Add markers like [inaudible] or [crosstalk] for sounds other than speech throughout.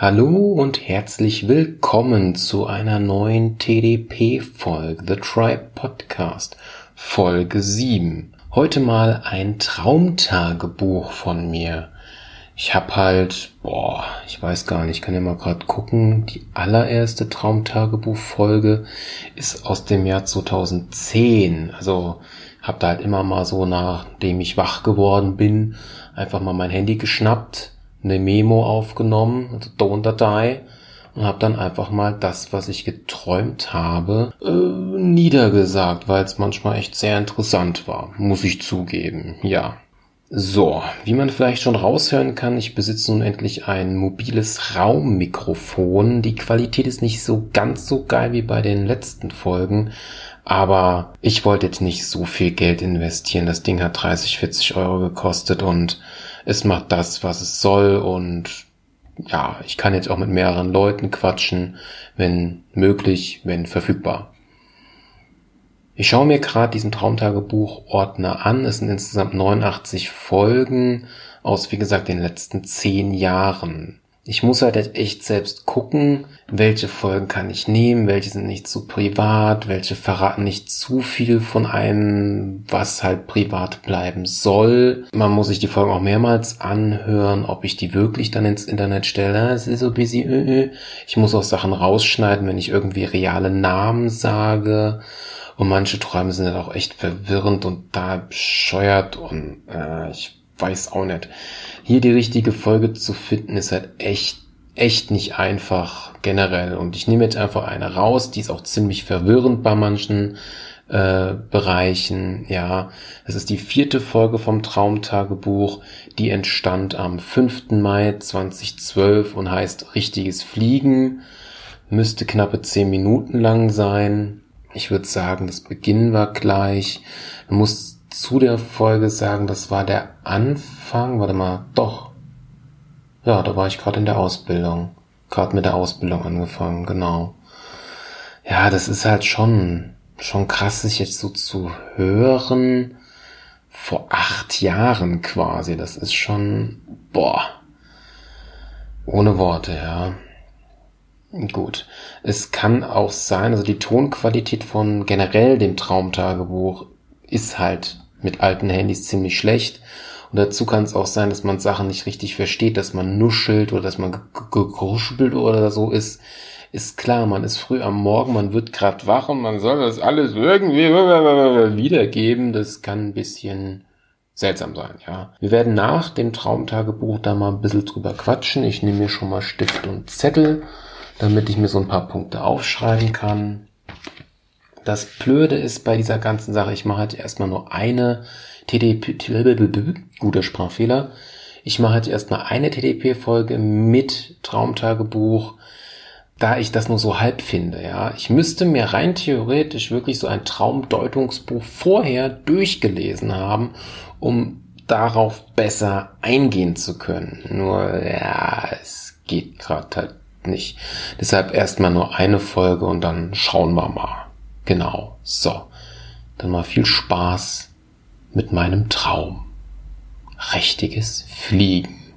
Hallo und herzlich willkommen zu einer neuen TDP-Folge, The Tribe Podcast, Folge 7. Heute mal ein Traumtagebuch von mir. Ich hab halt, boah, ich weiß gar nicht, kann ja mal gerade gucken. Die allererste Traumtagebuch-Folge ist aus dem Jahr 2010. Also hab da halt immer mal so, nachdem ich wach geworden bin, einfach mal mein Handy geschnappt eine Memo aufgenommen, also Don't-Datei, und habe dann einfach mal das, was ich geträumt habe, äh, niedergesagt, weil es manchmal echt sehr interessant war, muss ich zugeben, ja. So, wie man vielleicht schon raushören kann, ich besitze nun endlich ein mobiles Raummikrofon. Die Qualität ist nicht so ganz so geil wie bei den letzten Folgen, aber ich wollte jetzt nicht so viel Geld investieren. Das Ding hat 30, 40 Euro gekostet und es macht das, was es soll und ja, ich kann jetzt auch mit mehreren Leuten quatschen, wenn möglich, wenn verfügbar. Ich schaue mir gerade diesen Traumtagebuch-Ordner an. Es sind insgesamt 89 Folgen aus, wie gesagt, den letzten zehn Jahren ich muss halt echt selbst gucken, welche Folgen kann ich nehmen, welche sind nicht zu privat, welche verraten nicht zu viel von einem, was halt privat bleiben soll. Man muss sich die Folgen auch mehrmals anhören, ob ich die wirklich dann ins Internet stelle. Es ist so busy. Äh, äh. Ich muss auch Sachen rausschneiden, wenn ich irgendwie reale Namen sage. Und manche Träume sind halt auch echt verwirrend und da bescheuert und äh, ich weiß auch nicht. Hier die richtige Folge zu finden, ist halt echt, echt nicht einfach generell. Und ich nehme jetzt einfach eine raus, die ist auch ziemlich verwirrend bei manchen äh, Bereichen. Ja, es ist die vierte Folge vom Traumtagebuch. Die entstand am 5. Mai 2012 und heißt Richtiges Fliegen. Müsste knappe zehn Minuten lang sein. Ich würde sagen, das Beginn war gleich. Man muss zu der Folge sagen, das war der Anfang, warte mal, doch. Ja, da war ich gerade in der Ausbildung. Gerade mit der Ausbildung angefangen, genau. Ja, das ist halt schon, schon krass, sich jetzt so zu hören. Vor acht Jahren quasi. Das ist schon, boah. Ohne Worte, ja. Gut. Es kann auch sein, also die Tonqualität von generell dem Traumtagebuch ist halt mit alten Handys ziemlich schlecht. Und dazu kann es auch sein, dass man Sachen nicht richtig versteht, dass man nuschelt oder dass man gekruschelt oder so ist. Ist klar, man ist früh am Morgen, man wird gerade wach und man soll das alles irgendwie wiedergeben. Das kann ein bisschen seltsam sein, ja. Wir werden nach dem Traumtagebuch da mal ein bisschen drüber quatschen. Ich nehme mir schon mal Stift und Zettel, damit ich mir so ein paar Punkte aufschreiben kann. Das Blöde ist bei dieser ganzen Sache, ich mache halt erstmal nur eine TDP, guter Sprachfehler. Ich mache jetzt erstmal eine TDP-Folge mit Traumtagebuch, da ich das nur so halb finde, ja. Ich müsste mir rein theoretisch wirklich so ein Traumdeutungsbuch vorher durchgelesen haben, um darauf besser eingehen zu können. Nur, ja, es geht gerade halt nicht. Deshalb erstmal nur eine Folge und dann schauen wir mal. Genau, so. Dann mal viel Spaß mit meinem Traum. Richtiges Fliegen.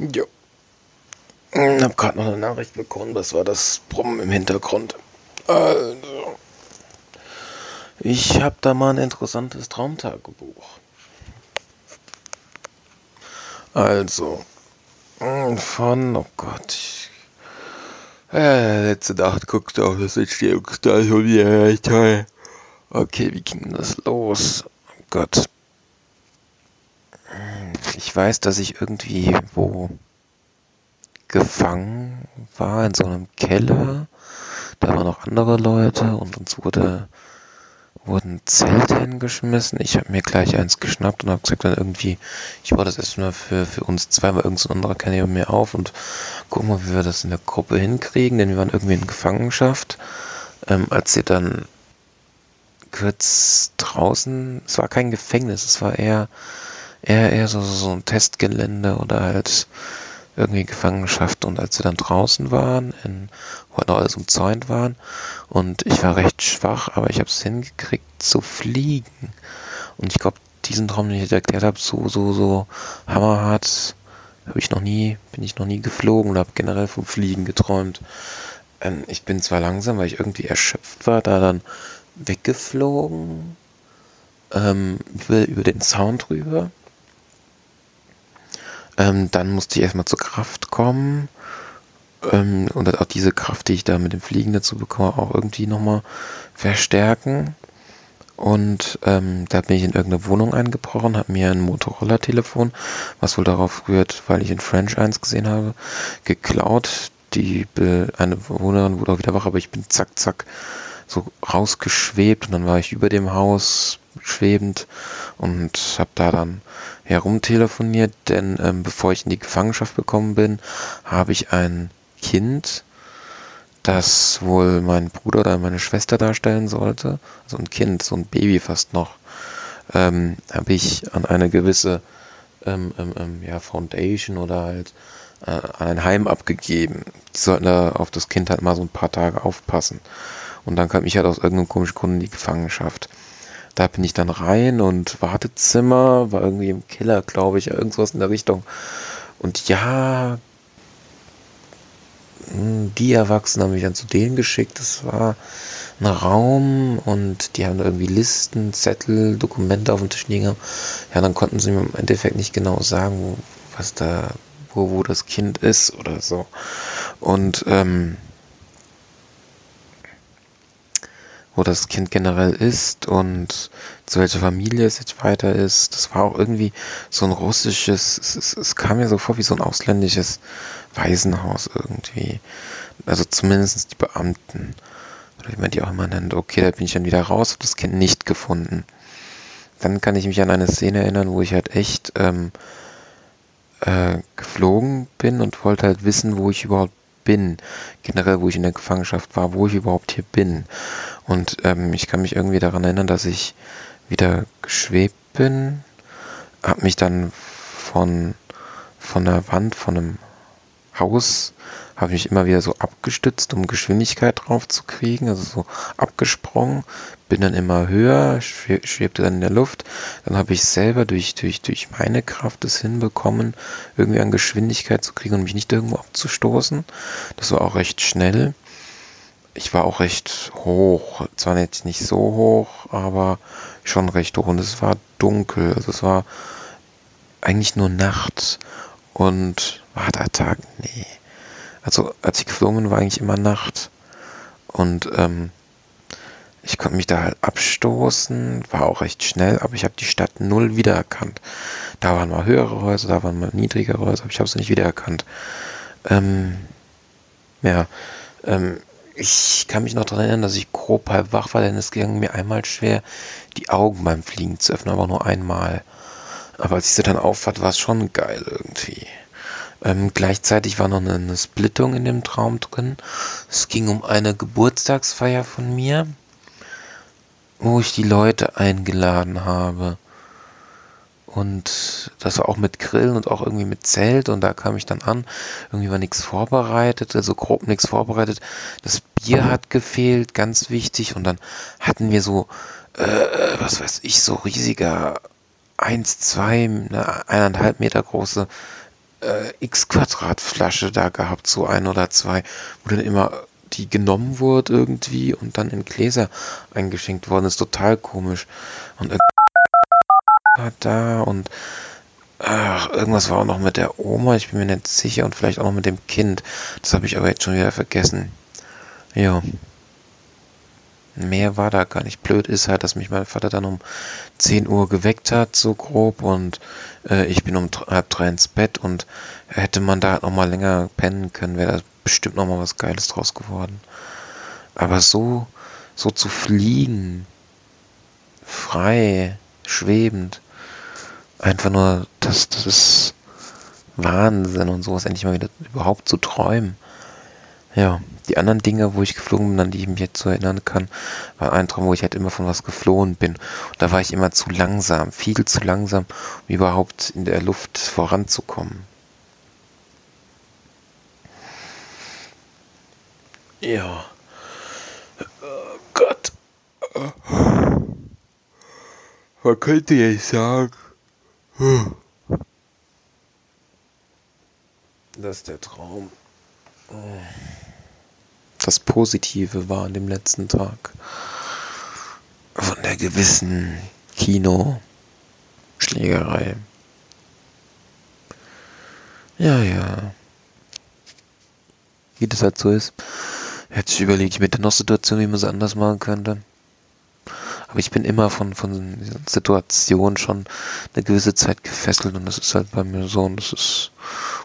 Jo. Ich habe gerade noch eine Nachricht bekommen, das war das Brummen im Hintergrund. Also, ich habe da mal ein interessantes Traumtagebuch. Also, von, oh Gott. Äh, letzte Nacht guckte auf das Entstehungsdatum wieder toll. Okay, wie ging das los? Oh Gott. Ich weiß, dass ich irgendwie wo gefangen war in so einem Keller. Da waren noch andere Leute und uns wurde wurden Zelte hingeschmissen. Ich habe mir gleich eins geschnappt und habe gesagt dann irgendwie, ich baue das erstmal für, für uns zwei, weil irgendein anderer kann ja mir auf und gucken mal, wie wir das in der Gruppe hinkriegen, denn wir waren irgendwie in Gefangenschaft. Ähm, als sie dann kurz draußen, es war kein Gefängnis, es war eher, eher, eher so, so ein Testgelände oder halt irgendwie Gefangenschaft und als wir dann draußen waren, in, wo noch alles umzäunt waren und ich war recht schwach, aber ich habe es hingekriegt zu fliegen. Und ich glaube, diesen Traum, den ich erklärt habe, so, so, so hammerhart, habe ich noch nie, bin ich noch nie geflogen und habe generell vom Fliegen geträumt. Ähm, ich bin zwar langsam, weil ich irgendwie erschöpft war, da dann weggeflogen, ähm, über, über den Zaun drüber. Ähm, dann musste ich erstmal zur Kraft kommen ähm, und auch diese Kraft, die ich da mit dem Fliegen dazu bekomme, auch irgendwie nochmal verstärken. Und ähm, da bin ich in irgendeine Wohnung eingebrochen, habe mir ein Motorola-Telefon, was wohl darauf rührt, weil ich in French 1 gesehen habe, geklaut. Die eine Wohnerin wurde auch wieder wach, aber ich bin zack, zack so rausgeschwebt und dann war ich über dem Haus schwebend und habe da dann herumtelefoniert, denn ähm, bevor ich in die Gefangenschaft bekommen bin, habe ich ein Kind, das wohl mein Bruder oder meine Schwester darstellen sollte, also ein Kind, so ein Baby fast noch, ähm, habe ich an eine gewisse ähm, ähm, ähm ja, Foundation oder halt äh, an ein Heim abgegeben. Die sollten da auf das Kind halt mal so ein paar Tage aufpassen. Und dann kam ich halt aus irgendeinem komischen Grund in die Gefangenschaft. Da bin ich dann rein und Wartezimmer, war irgendwie im Keller, glaube ich, irgendwas in der Richtung. Und ja, hm, die Erwachsenen haben mich dann zu denen geschickt. Das war ein Raum und die haben irgendwie Listen, Zettel, Dokumente auf dem Tisch liegen. Ja, dann konnten sie mir im Endeffekt nicht genau sagen, was da, wo, wo das Kind ist oder so. Und ähm, wo das Kind generell ist und zu welcher Familie es jetzt weiter ist. Das war auch irgendwie so ein russisches, es, es, es kam mir so vor wie so ein ausländisches Waisenhaus irgendwie. Also zumindest die Beamten. Oder wie man die auch immer nennt. Okay, da bin ich dann wieder raus, habe das Kind nicht gefunden. Dann kann ich mich an eine Szene erinnern, wo ich halt echt ähm, äh, geflogen bin und wollte halt wissen, wo ich überhaupt bin. Generell, wo ich in der Gefangenschaft war, wo ich überhaupt hier bin. Und ähm, ich kann mich irgendwie daran erinnern, dass ich wieder geschwebt bin, habe mich dann von, von der Wand, von einem Haus, habe mich immer wieder so abgestützt, um Geschwindigkeit drauf zu kriegen, also so abgesprungen, bin dann immer höher, schwebte dann in der Luft, dann habe ich selber durch, durch, durch meine Kraft es hinbekommen, irgendwie an Geschwindigkeit zu kriegen und mich nicht irgendwo abzustoßen. Das war auch recht schnell ich war auch recht hoch. Zwar jetzt nicht so hoch, aber schon recht hoch. Und es war dunkel. Also es war eigentlich nur Nacht. Und war da Tag? Nee. Also als ich geflogen war eigentlich immer Nacht. Und ähm, ich konnte mich da halt abstoßen, war auch recht schnell, aber ich habe die Stadt null wiedererkannt. Da waren mal höhere Häuser, da waren mal niedrigere Häuser, aber ich habe sie nicht wiedererkannt. Ähm, ja, ähm, ich kann mich noch daran erinnern, dass ich grob halb wach war, denn es ging mir einmal schwer, die Augen beim Fliegen zu öffnen, aber nur einmal. Aber als ich sie dann auffahrt, war es schon geil irgendwie. Ähm, gleichzeitig war noch eine, eine Splittung in dem Traum drin. Es ging um eine Geburtstagsfeier von mir, wo ich die Leute eingeladen habe. Und das war auch mit Grillen und auch irgendwie mit Zelt. Und da kam ich dann an. Irgendwie war nichts vorbereitet, also grob nichts vorbereitet. Das Bier hat gefehlt, ganz wichtig. Und dann hatten wir so, äh, was weiß ich, so riesiger 1, 2, eine eineinhalb Meter große äh, X-Quadrat-Flasche da gehabt, so ein oder zwei, wo dann immer die genommen wurde irgendwie und dann in Gläser eingeschenkt worden ist. Total komisch. Und da und ach, irgendwas war auch noch mit der Oma, ich bin mir nicht sicher und vielleicht auch noch mit dem Kind. Das habe ich aber jetzt schon wieder vergessen. Ja. Mehr war da gar nicht. Blöd ist halt, dass mich mein Vater dann um 10 Uhr geweckt hat, so grob, und äh, ich bin um halb drei ins Bett und hätte man da noch mal länger pennen können, wäre da bestimmt noch mal was Geiles draus geworden. Aber so, so zu fliegen, frei, schwebend, einfach nur, das, das ist Wahnsinn und sowas endlich mal wieder überhaupt zu träumen. Ja, die anderen Dinge, wo ich geflogen bin, an die ich mich jetzt so erinnern kann, war ein Traum, wo ich halt immer von was geflohen bin. Und da war ich immer zu langsam, viel zu langsam, um überhaupt in der Luft voranzukommen. Ja. Oh Gott. man könnte jetzt sagen, dass der Traum das Positive war an dem letzten Tag von der gewissen Kino-Schlägerei. Ja, ja. Wie das halt so ist. Jetzt überlege ich mir dann noch Situationen, wie man es anders machen könnte. Aber ich bin immer von, von Situationen schon eine gewisse Zeit gefesselt und das ist halt bei mir so und das ist,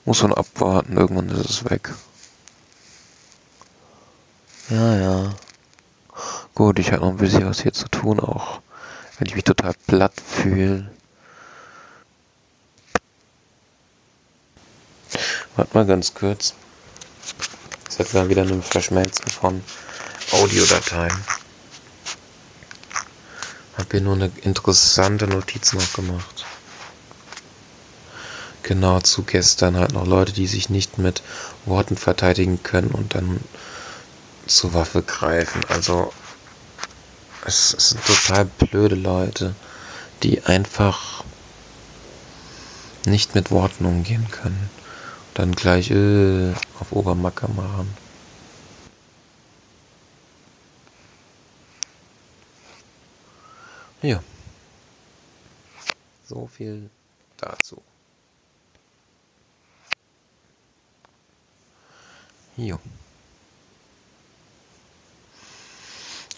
muss man abwarten, irgendwann ist es weg. Ja, ja. Gut, ich habe noch ein bisschen was hier zu tun, auch wenn ich mich total platt fühle. Warte mal ganz kurz. Das hat mal wieder ein Verschmelzen von Audiodateien. Hab hier nur eine interessante Notiz noch gemacht. Genau zu gestern halt noch Leute, die sich nicht mit Worten verteidigen können und dann zur Waffe greifen. Also es, sind total blöde Leute, die einfach nicht mit Worten umgehen können. Und dann gleich äh, auf Obermacker machen. Ja. So viel dazu. Jo.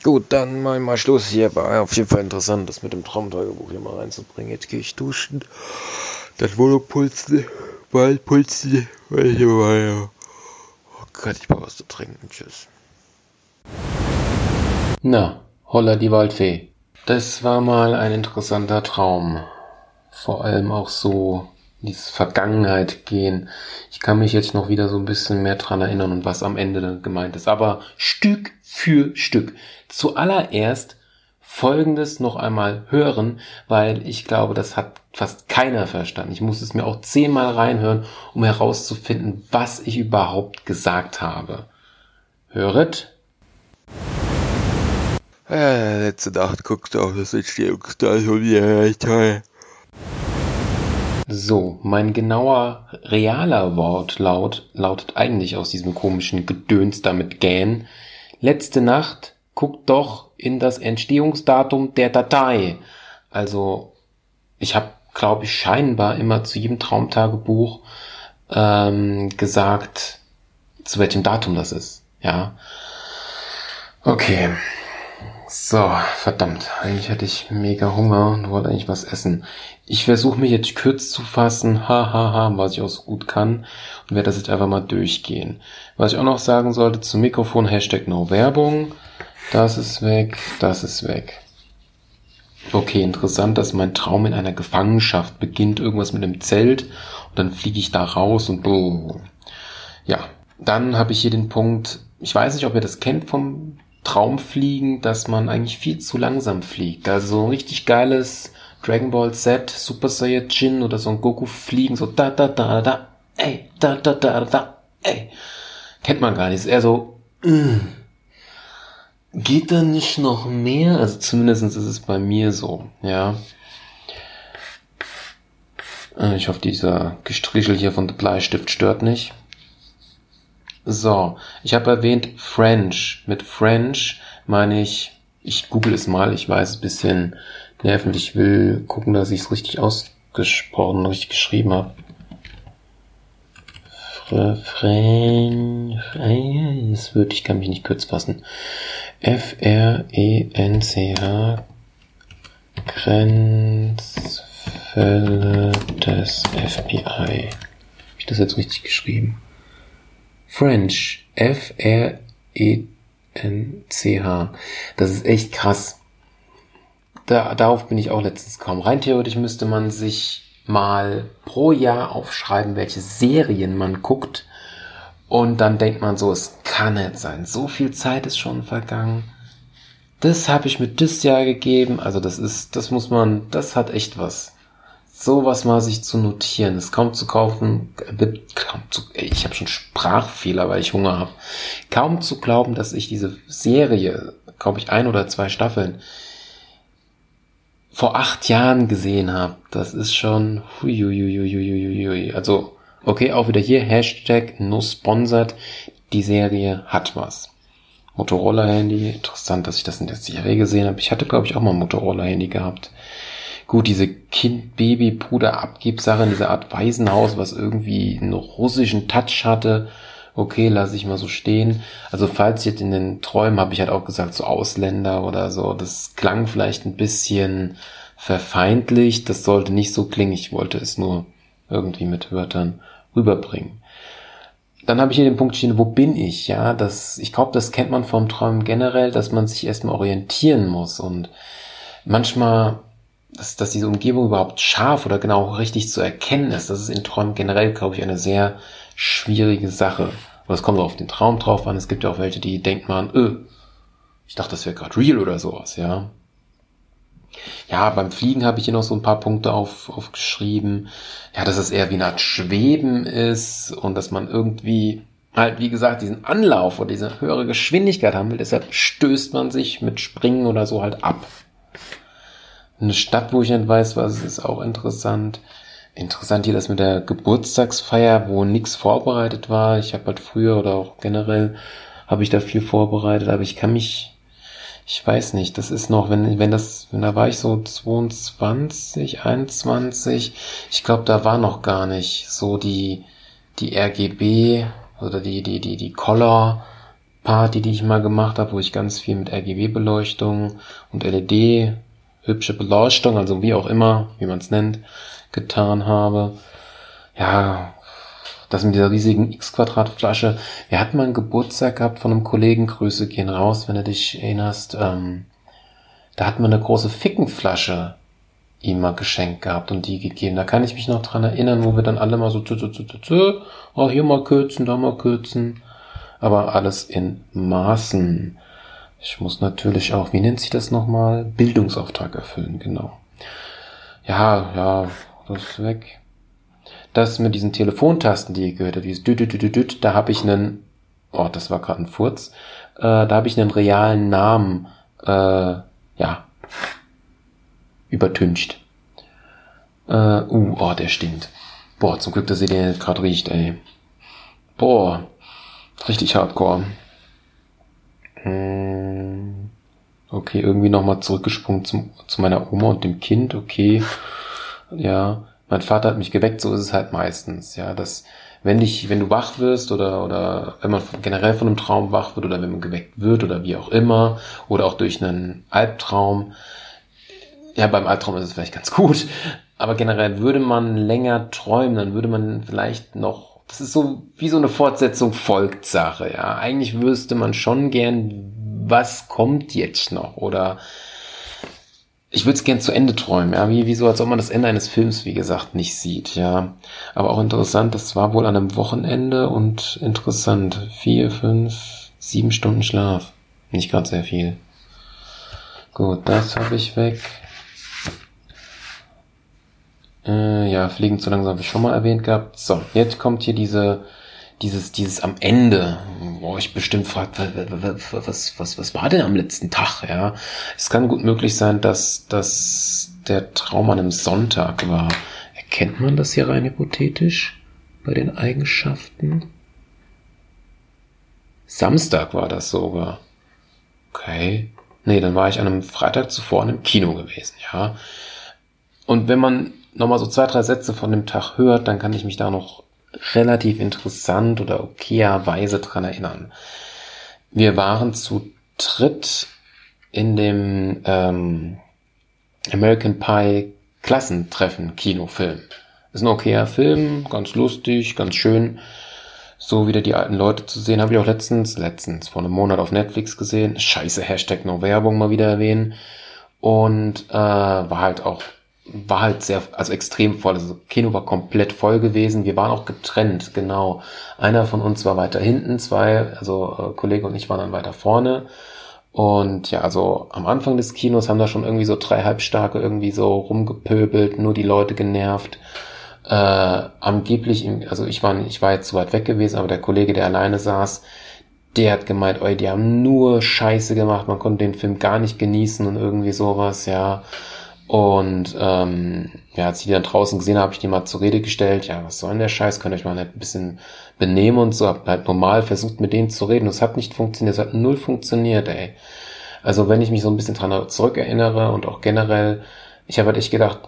Gut, dann mal mal Schluss hier. War auf jeden Fall interessant, das mit dem Traumtagebuch hier mal reinzubringen. Jetzt gehe ich duschen. Das Wohnung pulsen. Bald pulsen. Oh Gott, ich brauche was zu trinken. Tschüss. Na, holla die Waldfee. Das war mal ein interessanter Traum. Vor allem auch so dieses Vergangenheit gehen. Ich kann mich jetzt noch wieder so ein bisschen mehr dran erinnern und was am Ende gemeint ist. Aber Stück für Stück. Zuallererst Folgendes noch einmal hören, weil ich glaube, das hat fast keiner verstanden. Ich muss es mir auch zehnmal reinhören, um herauszufinden, was ich überhaupt gesagt habe. Höret. Ja, letzte Nacht guckst du auf das Entstehungsdatum hier, toll. So, mein genauer, realer Wortlaut lautet eigentlich aus diesem komischen Gedöns damit gähn. Letzte Nacht guckt doch in das Entstehungsdatum der Datei. Also, ich habe, glaube ich, scheinbar immer zu jedem Traumtagebuch ähm, gesagt, zu welchem Datum das ist. Ja. Okay. So, verdammt. Eigentlich hätte ich mega Hunger und wollte eigentlich was essen. Ich versuche mich jetzt kurz zu fassen, hahaha, ha, ha, was ich auch so gut kann und werde das jetzt einfach mal durchgehen. Was ich auch noch sagen sollte zum Mikrofon, Hashtag No Werbung. Das ist weg, das ist weg. Okay, interessant, dass mein Traum in einer Gefangenschaft beginnt, irgendwas mit einem Zelt und dann fliege ich da raus und boom. Ja, dann habe ich hier den Punkt, ich weiß nicht, ob ihr das kennt vom Traumfliegen, dass man eigentlich viel zu langsam fliegt. Also so ein richtig geiles Dragon Ball Z, Super Saiyajin oder so ein Goku fliegen, so da da da da, ey, da da da da, ey. Kennt man gar nicht. Ist eher so, mm. geht da nicht noch mehr? Also zumindest ist es bei mir so, ja. Äh, ich hoffe, dieser Gestrichel hier von der Bleistift stört nicht. So, ich habe erwähnt French. Mit French meine ich, ich google es mal, ich weiß ein bisschen nervend. Ich will gucken, dass ich es richtig ausgesprochen, richtig geschrieben habe. French, das wird, ich kann mich nicht kurz fassen. F-R-E-N-C-H Grenzfälle des FBI. Habe ich das jetzt richtig geschrieben? French. F-R-E-N-C-H. Das ist echt krass. Da, darauf bin ich auch letztens gekommen. Rein theoretisch müsste man sich mal pro Jahr aufschreiben, welche Serien man guckt. Und dann denkt man so, es kann nicht sein. So viel Zeit ist schon vergangen. Das habe ich mit das Jahr gegeben. Also das ist, das muss man, das hat echt was sowas mal sich zu notieren, ist kaum zu kaufen, kaum zu, ich habe schon Sprachfehler, weil ich Hunger habe. Kaum zu glauben, dass ich diese Serie, glaube ich, ein oder zwei Staffeln vor acht Jahren gesehen habe. Das ist schon, huiuiuiuiuiui. also, okay, auch wieder hier, Hashtag no sponsored. Die Serie hat was. Motorola-Handy, interessant, dass ich das in der Serie gesehen habe. Ich hatte, glaube ich, auch mal ein Motorola-Handy gehabt. Gut, diese Kind-Baby-Bruder-Abgib-Sache in dieser Art Waisenhaus, was irgendwie einen russischen Touch hatte, okay, lasse ich mal so stehen. Also falls jetzt in den Träumen habe ich halt auch gesagt, so Ausländer oder so, das klang vielleicht ein bisschen verfeindlich, das sollte nicht so klingen, ich wollte es nur irgendwie mit Wörtern rüberbringen. Dann habe ich hier den Punkt stehen, wo bin ich? Ja, das, ich glaube, das kennt man vom Träumen generell, dass man sich erstmal orientieren muss und manchmal, dass, dass diese Umgebung überhaupt scharf oder genau richtig zu erkennen ist. Das ist in Träumen generell, glaube ich, eine sehr schwierige Sache. Aber es kommt auch auf den Traum drauf an. Es gibt ja auch welche, die denken man, öh, ich dachte, das wäre gerade real oder sowas, ja. Ja, beim Fliegen habe ich hier noch so ein paar Punkte auf, aufgeschrieben. Ja, dass es eher wie eine Art Schweben ist und dass man irgendwie halt, wie gesagt, diesen Anlauf oder diese höhere Geschwindigkeit haben will. Deshalb stößt man sich mit Springen oder so halt ab. Eine Stadt, wo ich nicht weiß, was ist auch interessant. Interessant hier das mit der Geburtstagsfeier, wo nichts vorbereitet war. Ich habe halt früher oder auch generell habe ich da viel vorbereitet, aber ich kann mich, ich weiß nicht, das ist noch, wenn, wenn das, wenn da war ich so 22, 21, ich glaube, da war noch gar nicht so die, die RGB oder die, die, die, die Color Party, die ich mal gemacht habe, wo ich ganz viel mit RGB-Beleuchtung und LED, hübsche Beleuchtung, also wie auch immer, wie man es nennt, getan habe. Ja, das mit dieser riesigen X-Quadrat-Flasche. Wir hatten mal einen Geburtstag gehabt von einem Kollegen. Grüße gehen raus, wenn du dich erinnerst. Ähm, da hatten wir eine große Fickenflasche ihm mal geschenkt gehabt und die gegeben. Da kann ich mich noch dran erinnern, wo wir dann alle mal so, zu, zu, zu, zu, zu, oh, hier mal kürzen, da mal kürzen. Aber alles in Maßen. Ich muss natürlich auch, wie nennt sich das nochmal? Bildungsauftrag erfüllen, genau. Ja, ja, das ist weg. Das mit diesen Telefontasten, die ihr gehört habt, dieses düt, da habe ich einen, oh, das war gerade ein Furz, äh, da habe ich einen realen Namen, äh, ja, übertüncht. Äh, uh, oh, der stinkt. Boah, zum Glück, dass ihr den gerade riecht, ey. Boah, richtig hardcore. Hm. Okay, irgendwie nochmal zurückgesprungen zum, zu meiner Oma und dem Kind, okay. Ja, mein Vater hat mich geweckt, so ist es halt meistens, ja, dass wenn dich, wenn du wach wirst oder, oder wenn man generell von einem Traum wach wird oder wenn man geweckt wird oder wie auch immer oder auch durch einen Albtraum, ja, beim Albtraum ist es vielleicht ganz [laughs] gut, aber generell würde man länger träumen, dann würde man vielleicht noch, das ist so wie so eine Fortsetzung Folgtsache, ja. Eigentlich wüsste man schon gern, was kommt jetzt noch oder ich würde es gern zu Ende träumen, ja, wie, wie so, als ob man das Ende eines Films, wie gesagt, nicht sieht, ja. Aber auch interessant, das war wohl an einem Wochenende und interessant. Vier, fünf, sieben Stunden Schlaf. Nicht gerade sehr viel. Gut, das habe ich weg. Äh, ja, Fliegen zu langsam habe ich schon mal erwähnt gehabt. So, jetzt kommt hier diese dieses, dieses am Ende, wo ich bestimmt fragt, was, was, was, was war denn am letzten Tag, ja? Es kann gut möglich sein, dass, dass der Traum an einem Sonntag war. Erkennt man das hier rein hypothetisch bei den Eigenschaften? Samstag war das sogar. Okay. Nee, dann war ich an einem Freitag zuvor in einem Kino gewesen, ja. Und wenn man nochmal so zwei, drei Sätze von dem Tag hört, dann kann ich mich da noch relativ interessant oder okayerweise dran erinnern. Wir waren zu dritt in dem ähm, American Pie Klassentreffen Kinofilm. Ist ein okayer Film, ganz lustig, ganz schön. So wieder die alten Leute zu sehen, habe ich auch letztens, letztens, vor einem Monat auf Netflix gesehen. Scheiße, Hashtag No Werbung mal wieder erwähnen. Und äh, war halt auch war halt sehr, also extrem voll. Also Kino war komplett voll gewesen. Wir waren auch getrennt, genau. Einer von uns war weiter hinten, zwei, also äh, Kollege und ich waren dann weiter vorne. Und ja, also am Anfang des Kinos haben da schon irgendwie so drei Halbstarke irgendwie so rumgepöbelt, nur die Leute genervt. Äh, angeblich, also ich war, ich war jetzt zu weit weg gewesen, aber der Kollege, der alleine saß, der hat gemeint, ey, die haben nur Scheiße gemacht, man konnte den Film gar nicht genießen und irgendwie sowas, ja. Und ähm, ja, als ich die dann draußen gesehen habe, habe ich die mal zur Rede gestellt, ja, was soll denn der Scheiß, könnt ihr euch mal ein bisschen benehmen und so, hab halt normal versucht mit denen zu reden. Das hat nicht funktioniert, es hat null funktioniert, ey. Also wenn ich mich so ein bisschen dran zurückerinnere und auch generell, ich habe halt echt gedacht,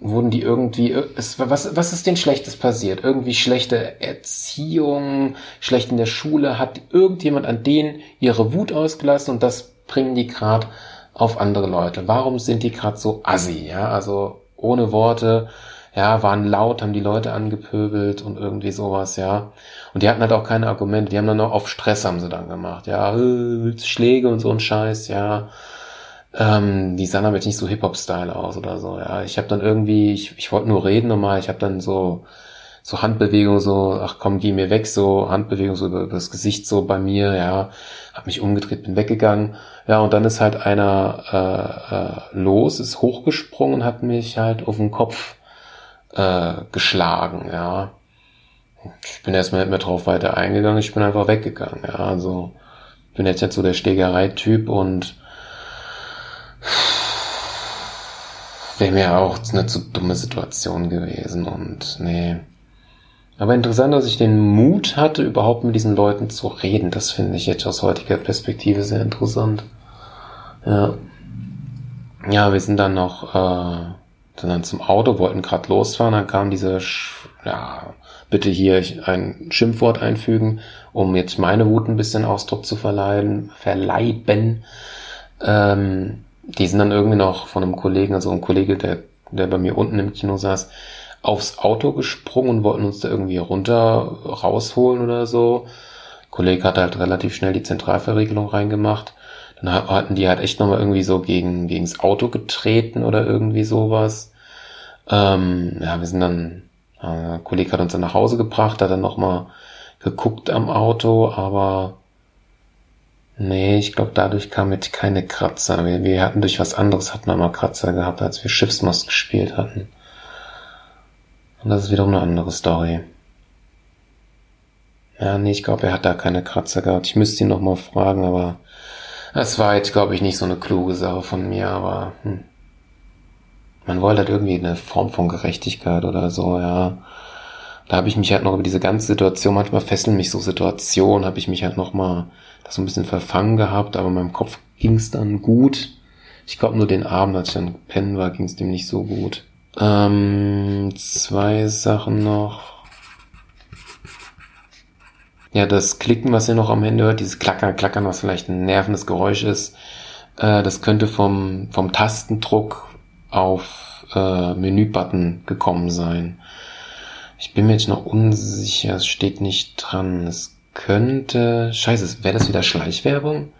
wurden die irgendwie, was, was ist denn Schlechtes passiert? Irgendwie schlechte Erziehung, schlecht in der Schule, hat irgendjemand an denen ihre Wut ausgelassen und das bringen die gerade auf andere Leute? Warum sind die gerade so assi? Ja, also ohne Worte, ja, waren laut, haben die Leute angepöbelt und irgendwie sowas, ja. Und die hatten halt auch keine Argumente, die haben dann noch auf Stress haben sie dann gemacht, ja, äh, Schläge und so ein Scheiß, ja. Ähm, die sahen aber jetzt nicht so Hip-Hop-Style aus oder so, ja. Ich habe dann irgendwie, ich, ich wollte nur reden nochmal, ich habe dann so so Handbewegung, so, ach komm, geh mir weg, so Handbewegung so über, über das Gesicht so bei mir, ja, hab mich umgedreht, bin weggegangen, ja, und dann ist halt einer äh, äh, los, ist hochgesprungen und hat mich halt auf den Kopf äh, geschlagen, ja. Ich bin erstmal nicht mehr drauf weiter eingegangen, ich bin einfach weggegangen, ja, also bin jetzt nicht so der Schlägereityp und wäre mir auch eine zu dumme Situation gewesen und nee. Aber interessant, dass ich den Mut hatte, überhaupt mit diesen Leuten zu reden. Das finde ich jetzt aus heutiger Perspektive sehr interessant. Ja. Ja, wir sind dann noch äh, sind dann zum Auto, wollten gerade losfahren, dann kam diese, Sch ja, bitte hier ein Schimpfwort einfügen, um jetzt meine Wut ein bisschen Ausdruck zu verleihen, verleiben. Ähm, die sind dann irgendwie noch von einem Kollegen, also ein Kollege, der, der bei mir unten im Kino saß, aufs Auto gesprungen und wollten uns da irgendwie runter rausholen oder so. Der Kollege hat halt relativ schnell die Zentralverriegelung reingemacht. Dann hatten die halt echt nochmal irgendwie so gegen, gegens Auto getreten oder irgendwie sowas. Ähm, ja, wir sind dann, äh, Kollege hat uns dann nach Hause gebracht, hat dann nochmal geguckt am Auto, aber nee, ich glaube, dadurch kam jetzt keine Kratzer. Wir, wir hatten durch was anderes, hatten wir mal Kratzer gehabt, als wir Schiffsmost gespielt hatten. Und das ist wiederum eine andere Story. Ja, nee, ich glaube, er hat da keine Kratzer gehabt. Ich müsste ihn nochmal fragen, aber es war jetzt, glaube ich, nicht so eine kluge Sache von mir, aber hm. man wollte halt irgendwie eine Form von Gerechtigkeit oder so, ja. Da habe ich mich halt noch über diese ganze Situation, manchmal fesseln mich so Situationen, habe ich mich halt noch mal das so ein bisschen verfangen gehabt, aber in meinem Kopf ging es dann gut. Ich glaube nur den Abend, als ich dann pennen war, ging es dem nicht so gut. Ähm, zwei Sachen noch. Ja, das Klicken, was ihr noch am Ende hört, dieses Klackern, Klackern, was vielleicht ein nervendes Geräusch ist, äh, das könnte vom, vom Tastendruck auf äh, Menübutton gekommen sein. Ich bin mir jetzt noch unsicher, es steht nicht dran. Es könnte, scheiße, wäre das wieder Schleichwerbung?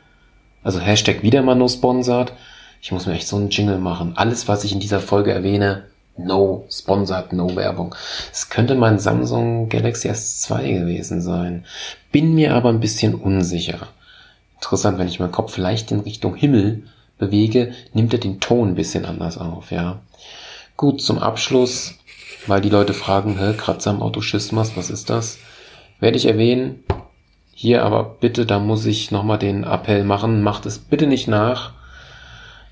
Also Hashtag wieder mal no sponsored. Ich muss mir echt so einen Jingle machen. Alles, was ich in dieser Folge erwähne, No sponsored, no Werbung. Es könnte mein Samsung Galaxy S2 gewesen sein. Bin mir aber ein bisschen unsicher. Interessant, wenn ich meinen Kopf leicht in Richtung Himmel bewege, nimmt er den Ton ein bisschen anders auf, ja. Gut, zum Abschluss, weil die Leute fragen, hä, Kratzer am Autoschismas, was ist das? Werde ich erwähnen. Hier aber bitte, da muss ich nochmal den Appell machen, macht es bitte nicht nach.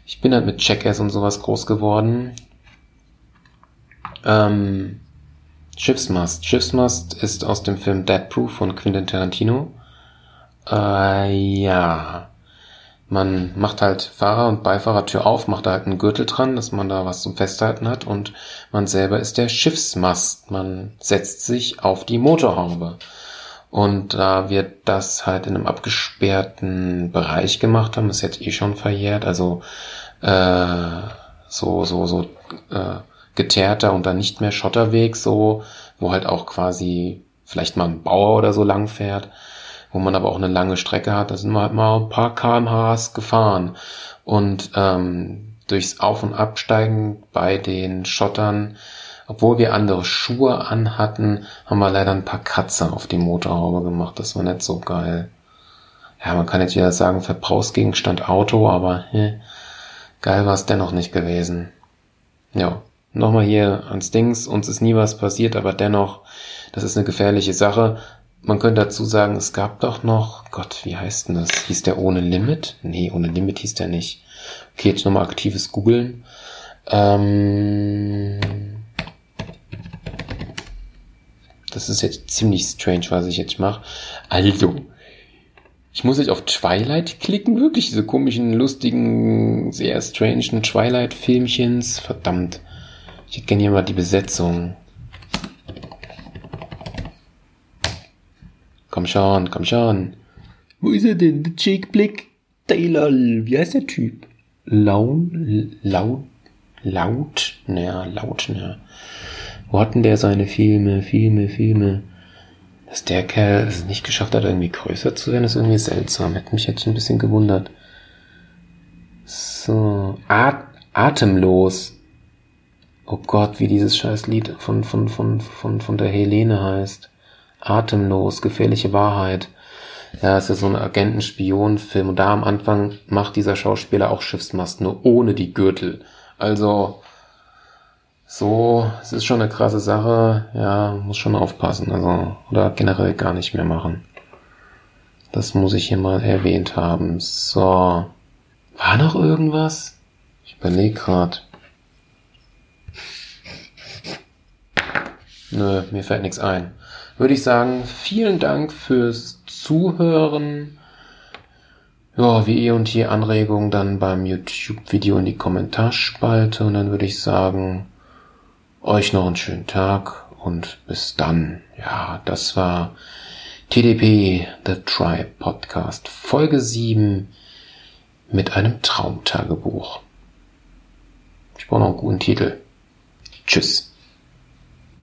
Ich bin halt mit Checkers und sowas groß geworden. Ähm, Schiffsmast. Schiffsmast ist aus dem Film Dead Proof von Quentin Tarantino. Äh, ja. Man macht halt Fahrer- und Beifahrertür auf, macht da halt einen Gürtel dran, dass man da was zum Festhalten hat und man selber ist der Schiffsmast. Man setzt sich auf die Motorhaube. Und da wir das halt in einem abgesperrten Bereich gemacht haben, ist jetzt eh schon verjährt, also äh, so, so, so äh, geteerter und dann nicht mehr Schotterweg so, wo halt auch quasi vielleicht mal ein Bauer oder so lang fährt, wo man aber auch eine lange Strecke hat. Da sind wir halt mal ein paar kmhs gefahren und ähm, durchs Auf- und Absteigen bei den Schottern, obwohl wir andere Schuhe anhatten, haben wir leider ein paar Kratzer auf die Motorhaube gemacht. Das war nicht so geil. Ja, man kann jetzt wieder sagen, Verbrauchsgegenstand Auto, aber hä, geil war es dennoch nicht gewesen. Ja nochmal hier ans Dings, uns ist nie was passiert, aber dennoch, das ist eine gefährliche Sache. Man könnte dazu sagen, es gab doch noch, Gott, wie heißt denn das? Hieß der ohne Limit? Nee, ohne Limit hieß der nicht. Okay, jetzt nochmal aktives Googeln. Ähm, das ist jetzt ziemlich strange, was ich jetzt mache. Also, ich muss jetzt auf Twilight klicken, wirklich diese komischen, lustigen, sehr strangen Twilight-Filmchens. Verdammt. Ich hätte gerne hier mal die Besetzung. Komm schon, komm schon. Wo ist er denn? Der Jake Blick. Taylor, wie heißt der Typ? Laun, laut, laut, naja, laut, naja. Wo hatten der seine Filme, Filme, Filme? Dass der Kerl es nicht geschafft hat, irgendwie größer zu werden, ist irgendwie seltsam. Hätte mich jetzt ein bisschen gewundert. So, At atemlos. Oh Gott, wie dieses scheiß Lied von, von, von, von, von der Helene heißt. Atemlos, gefährliche Wahrheit. Ja, es ist so ein Agenten-Spion-Film und da am Anfang macht dieser Schauspieler auch Schiffsmast, nur ohne die Gürtel. Also, so, es ist schon eine krasse Sache, ja, muss schon aufpassen, also, oder generell gar nicht mehr machen. Das muss ich hier mal erwähnt haben. So, war noch irgendwas? Ich überlege grad. Nö, mir fällt nichts ein würde ich sagen, vielen Dank fürs Zuhören. Ja, wie eh und je Anregungen dann beim YouTube-Video in die Kommentarspalte und dann würde ich sagen, euch noch einen schönen Tag und bis dann. Ja, das war TDP, The Tribe Podcast, Folge 7 mit einem Traumtagebuch. Ich brauche noch einen guten Titel. Tschüss.